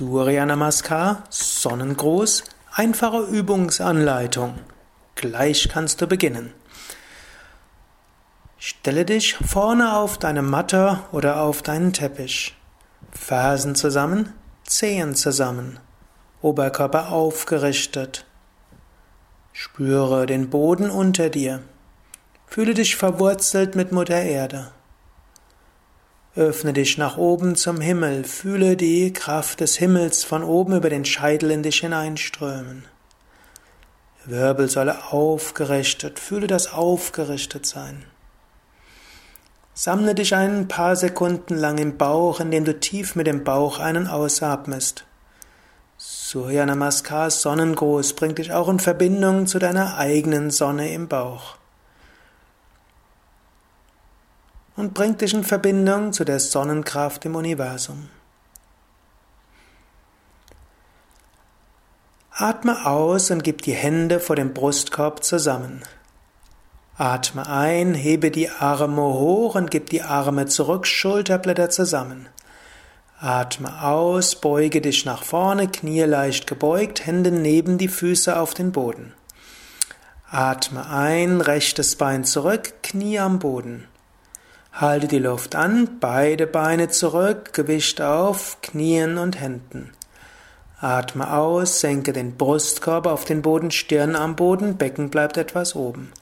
Surya Namaskar, Sonnengruß, einfache Übungsanleitung. Gleich kannst du beginnen. Stelle dich vorne auf deine Matte oder auf deinen Teppich. Fersen zusammen, Zehen zusammen, Oberkörper aufgerichtet. Spüre den Boden unter dir. Fühle dich verwurzelt mit Mutter Erde. Öffne dich nach oben zum Himmel, fühle die Kraft des Himmels von oben über den Scheitel in dich hineinströmen. Wirbelsäule aufgerichtet, fühle das aufgerichtet sein. Sammle dich ein paar Sekunden lang im Bauch, indem du tief mit dem Bauch einen ausatmest. Surya Namaskar Sonnengruß bringt dich auch in Verbindung zu deiner eigenen Sonne im Bauch. Und bringt dich in Verbindung zu der Sonnenkraft im Universum. Atme aus und gib die Hände vor dem Brustkorb zusammen. Atme ein, hebe die Arme hoch und gib die Arme zurück, Schulterblätter zusammen. Atme aus, beuge dich nach vorne, Knie leicht gebeugt, Hände neben die Füße auf den Boden. Atme ein, rechtes Bein zurück, Knie am Boden. Halte die Luft an, beide Beine zurück, Gewicht auf, Knien und Händen. Atme aus, senke den Brustkorb auf den Boden, Stirn am Boden, Becken bleibt etwas oben.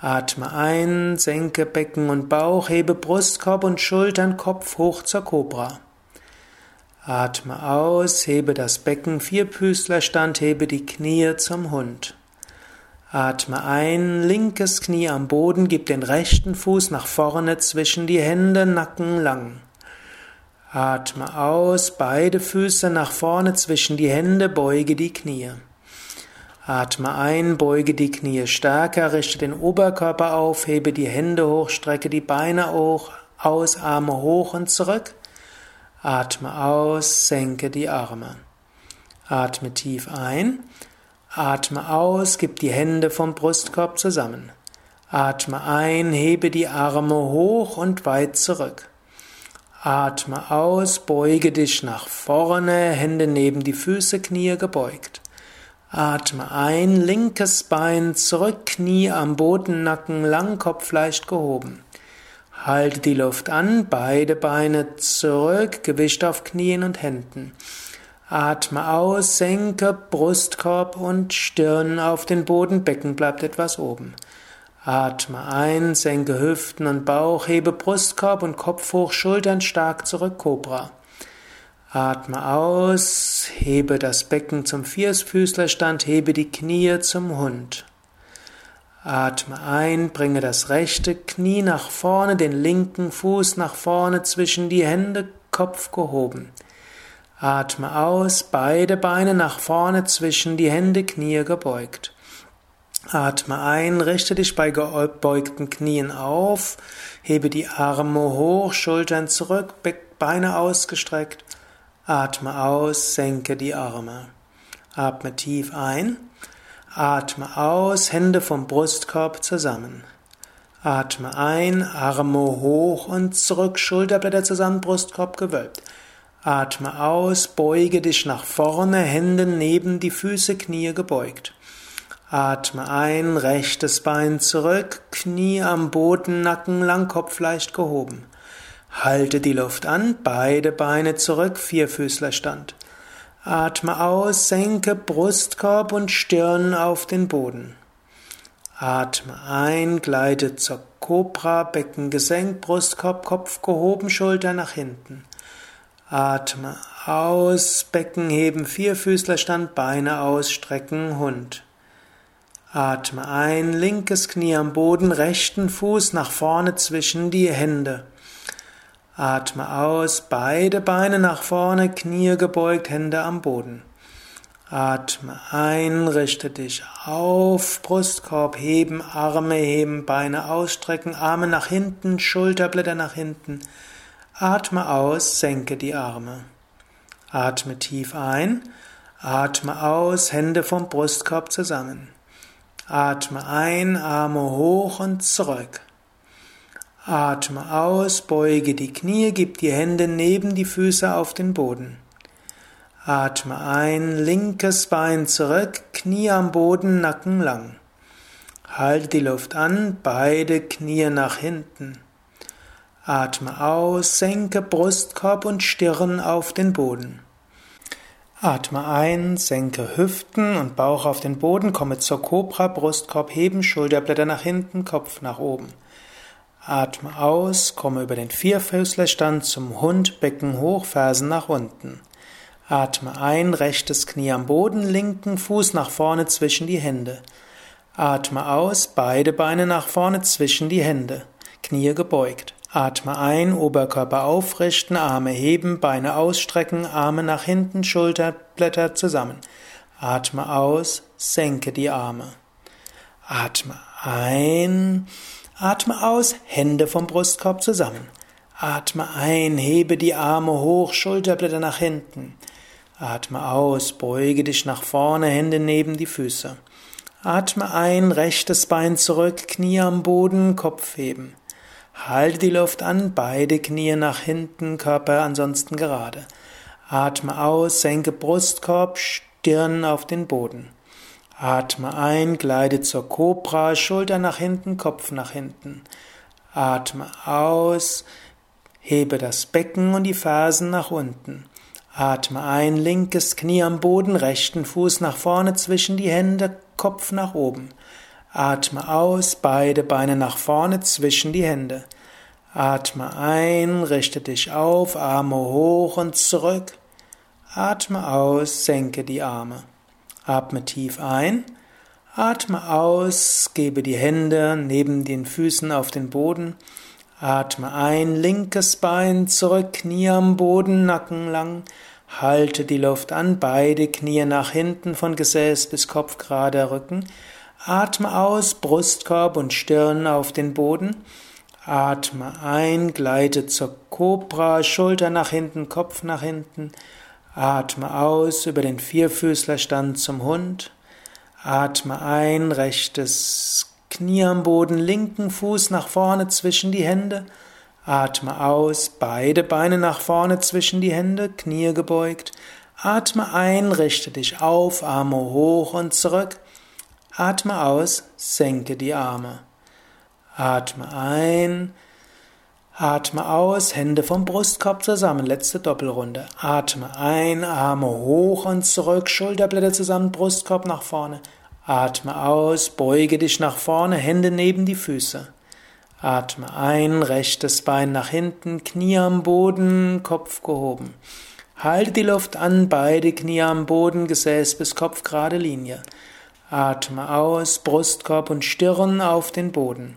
Atme ein, senke Becken und Bauch, hebe Brustkorb und Schultern, Kopf hoch zur Kobra. Atme aus, hebe das Becken, Vierfüßlerstand, hebe die Knie zum Hund. Atme ein, linkes Knie am Boden, gib den rechten Fuß nach vorne zwischen die Hände, Nacken lang. Atme aus, beide Füße nach vorne zwischen die Hände, beuge die Knie. Atme ein, beuge die Knie stärker, richte den Oberkörper auf, hebe die Hände hoch, strecke die Beine hoch, aus, Arme hoch und zurück. Atme aus, senke die Arme. Atme tief ein. Atme aus, gib die Hände vom Brustkorb zusammen. Atme ein, hebe die Arme hoch und weit zurück. Atme aus, beuge dich nach vorne, Hände neben die Füße, Knie gebeugt. Atme ein, linkes Bein zurück, Knie am Boden, Nacken lang, Kopf leicht gehoben. Halte die Luft an, beide Beine zurück, Gewicht auf Knien und Händen. Atme aus, senke Brustkorb und Stirn auf den Boden, Becken bleibt etwas oben. Atme ein, senke Hüften und Bauch, hebe Brustkorb und Kopf hoch, Schultern stark zurück, Cobra. Atme aus, hebe das Becken zum Vierfüßlerstand, hebe die Knie zum Hund. Atme ein, bringe das rechte Knie nach vorne, den linken Fuß nach vorne zwischen die Hände, Kopf gehoben. Atme aus, beide Beine nach vorne zwischen die Hände, Knie gebeugt. Atme ein, richte dich bei gebeugten Knien auf, hebe die Arme hoch, Schultern zurück, Beine ausgestreckt. Atme aus, senke die Arme. Atme tief ein. Atme aus, Hände vom Brustkorb zusammen. Atme ein, Arme hoch und zurück, Schulterblätter zusammen, Brustkorb gewölbt. Atme aus, beuge dich nach vorne, Hände neben die Füße, Knie gebeugt. Atme ein, rechtes Bein zurück, Knie am Boden, Nacken lang, Kopf leicht gehoben. Halte die Luft an, beide Beine zurück, Vierfüßlerstand. Atme aus, senke Brustkorb und Stirn auf den Boden. Atme ein, gleite zur Cobra, Becken gesenkt, Brustkorb, Kopf gehoben, Schulter nach hinten. Atme aus, Becken heben, Vierfüßlerstand, Beine ausstrecken, Hund. Atme ein, linkes Knie am Boden, rechten Fuß nach vorne zwischen die Hände. Atme aus, beide Beine nach vorne, Knie gebeugt, Hände am Boden. Atme ein, richte dich auf, Brustkorb heben, Arme heben, Beine ausstrecken, Arme nach hinten, Schulterblätter nach hinten. Atme aus, senke die Arme. Atme tief ein, atme aus, Hände vom Brustkorb zusammen. Atme ein, Arme hoch und zurück. Atme aus, beuge die Knie, gib die Hände neben die Füße auf den Boden. Atme ein, linkes Bein zurück, Knie am Boden, Nacken lang. Halte die Luft an, beide Knie nach hinten. Atme aus, senke Brustkorb und Stirn auf den Boden. Atme ein, senke Hüften und Bauch auf den Boden, komme zur Cobra, Brustkorb heben, Schulterblätter nach hinten, Kopf nach oben. Atme aus, komme über den Vierfüßlerstand zum Hund, Becken hoch, Fersen nach unten. Atme ein, rechtes Knie am Boden, linken Fuß nach vorne zwischen die Hände. Atme aus, beide Beine nach vorne zwischen die Hände. Knie gebeugt. Atme ein, Oberkörper aufrichten, Arme heben, Beine ausstrecken, Arme nach hinten, Schulterblätter zusammen. Atme aus, senke die Arme. Atme ein, atme aus, Hände vom Brustkorb zusammen. Atme ein, hebe die Arme hoch, Schulterblätter nach hinten. Atme aus, beuge dich nach vorne, Hände neben die Füße. Atme ein, rechtes Bein zurück, Knie am Boden, Kopf heben. Halte die Luft an, beide Knie nach hinten, Körper ansonsten gerade. Atme aus, senke Brustkorb, Stirn auf den Boden. Atme ein, gleite zur Cobra, Schulter nach hinten, Kopf nach hinten. Atme aus, hebe das Becken und die Fersen nach unten. Atme ein, linkes Knie am Boden, rechten Fuß nach vorne zwischen die Hände, Kopf nach oben. Atme aus, beide Beine nach vorne zwischen die Hände. Atme ein, richte dich auf, Arme hoch und zurück. Atme aus, senke die Arme. Atme tief ein. Atme aus, gebe die Hände neben den Füßen auf den Boden. Atme ein, linkes Bein zurück, Knie am Boden, Nacken lang. Halte die Luft an, beide Knie nach hinten von Gesäß bis Kopf gerade Rücken. Atme aus, Brustkorb und Stirn auf den Boden. Atme ein, gleite zur Cobra, Schulter nach hinten, Kopf nach hinten. Atme aus über den Vierfüßlerstand zum Hund. Atme ein, rechtes Knie am Boden, linken Fuß nach vorne zwischen die Hände. Atme aus, beide Beine nach vorne zwischen die Hände, Knie gebeugt. Atme ein, richte dich auf, Arme hoch und zurück. Atme aus, senke die Arme. Atme ein, atme aus, Hände vom Brustkorb zusammen, letzte Doppelrunde. Atme ein, Arme hoch und zurück, Schulterblätter zusammen, Brustkorb nach vorne. Atme aus, beuge dich nach vorne, Hände neben die Füße. Atme ein, rechtes Bein nach hinten, Knie am Boden, Kopf gehoben. Halte die Luft an, beide Knie am Boden, Gesäß bis Kopf gerade Linie. Atme aus, Brustkorb und Stirn auf den Boden.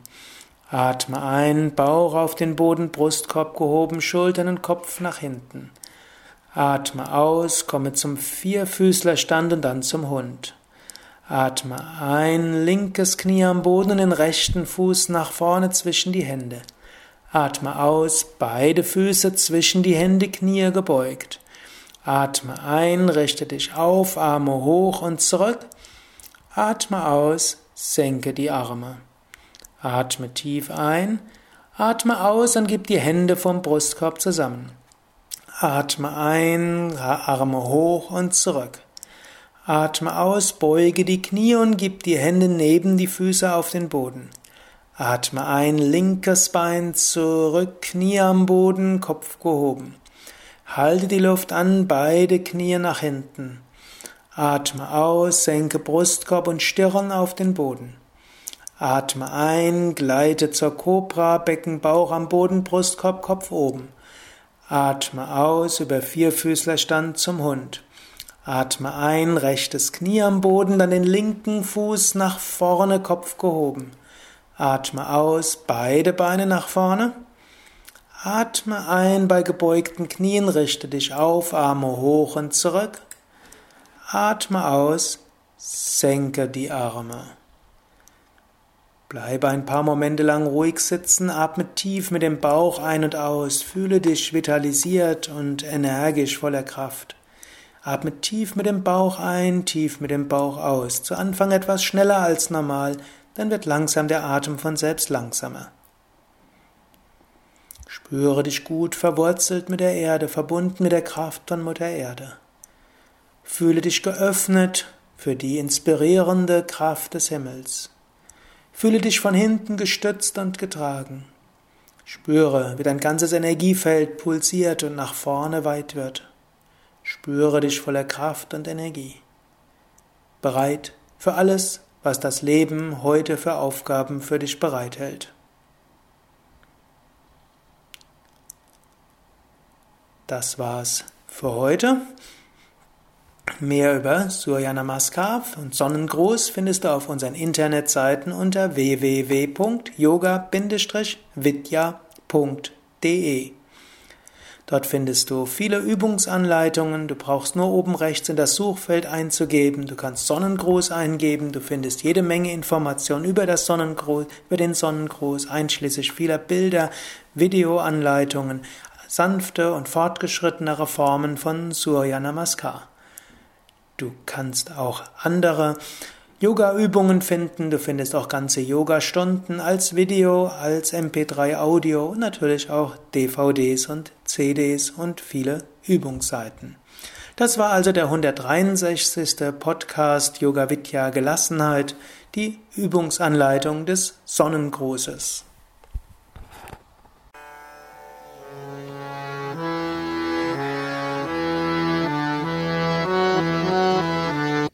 Atme ein, Bauch auf den Boden, Brustkorb gehoben, Schultern und Kopf nach hinten. Atme aus, komme zum Vierfüßlerstand und dann zum Hund. Atme ein, linkes Knie am Boden und den rechten Fuß nach vorne zwischen die Hände. Atme aus, beide Füße zwischen die Hände, Knie gebeugt. Atme ein, richte dich auf, Arme hoch und zurück. Atme aus, senke die Arme. Atme tief ein, atme aus und gib die Hände vom Brustkorb zusammen. Atme ein, Arme hoch und zurück. Atme aus, beuge die Knie und gib die Hände neben die Füße auf den Boden. Atme ein, linkes Bein zurück, Knie am Boden, Kopf gehoben. Halte die Luft an, beide Knie nach hinten. Atme aus, senke Brustkorb und Stirn auf den Boden. Atme ein, gleite zur Cobra, Becken, Bauch am Boden, Brustkorb, Kopf oben. Atme aus, über Vierfüßlerstand zum Hund. Atme ein, rechtes Knie am Boden, dann den linken Fuß nach vorne, Kopf gehoben. Atme aus, beide Beine nach vorne. Atme ein, bei gebeugten Knien richte dich auf, Arme hoch und zurück. Atme aus, senke die Arme. Bleibe ein paar Momente lang ruhig sitzen, atme tief mit dem Bauch ein und aus, fühle dich vitalisiert und energisch voller Kraft. Atme tief mit dem Bauch ein, tief mit dem Bauch aus. Zu Anfang etwas schneller als normal, dann wird langsam der Atem von selbst langsamer. Spüre dich gut verwurzelt mit der Erde, verbunden mit der Kraft von Mutter Erde. Fühle dich geöffnet für die inspirierende Kraft des Himmels. Fühle dich von hinten gestützt und getragen. Spüre, wie dein ganzes Energiefeld pulsiert und nach vorne weit wird. Spüre dich voller Kraft und Energie. Bereit für alles, was das Leben heute für Aufgaben für dich bereithält. Das war's für heute. Mehr über Surya Namaskar und Sonnengruß findest du auf unseren Internetseiten unter www.yoga-vidya.de. Dort findest du viele Übungsanleitungen. Du brauchst nur oben rechts in das Suchfeld einzugeben. Du kannst Sonnengruß eingeben. Du findest jede Menge Informationen über das Sonnengruß, über den Sonnengruß, einschließlich vieler Bilder, Videoanleitungen, sanfte und fortgeschrittenere Formen von Surya Namaskar. Du kannst auch andere Yoga-Übungen finden. Du findest auch ganze Yoga-Stunden als Video, als MP3 Audio und natürlich auch DVDs und CDs und viele Übungsseiten. Das war also der 163. Podcast Yoga Vidya Gelassenheit, die Übungsanleitung des Sonnengrußes.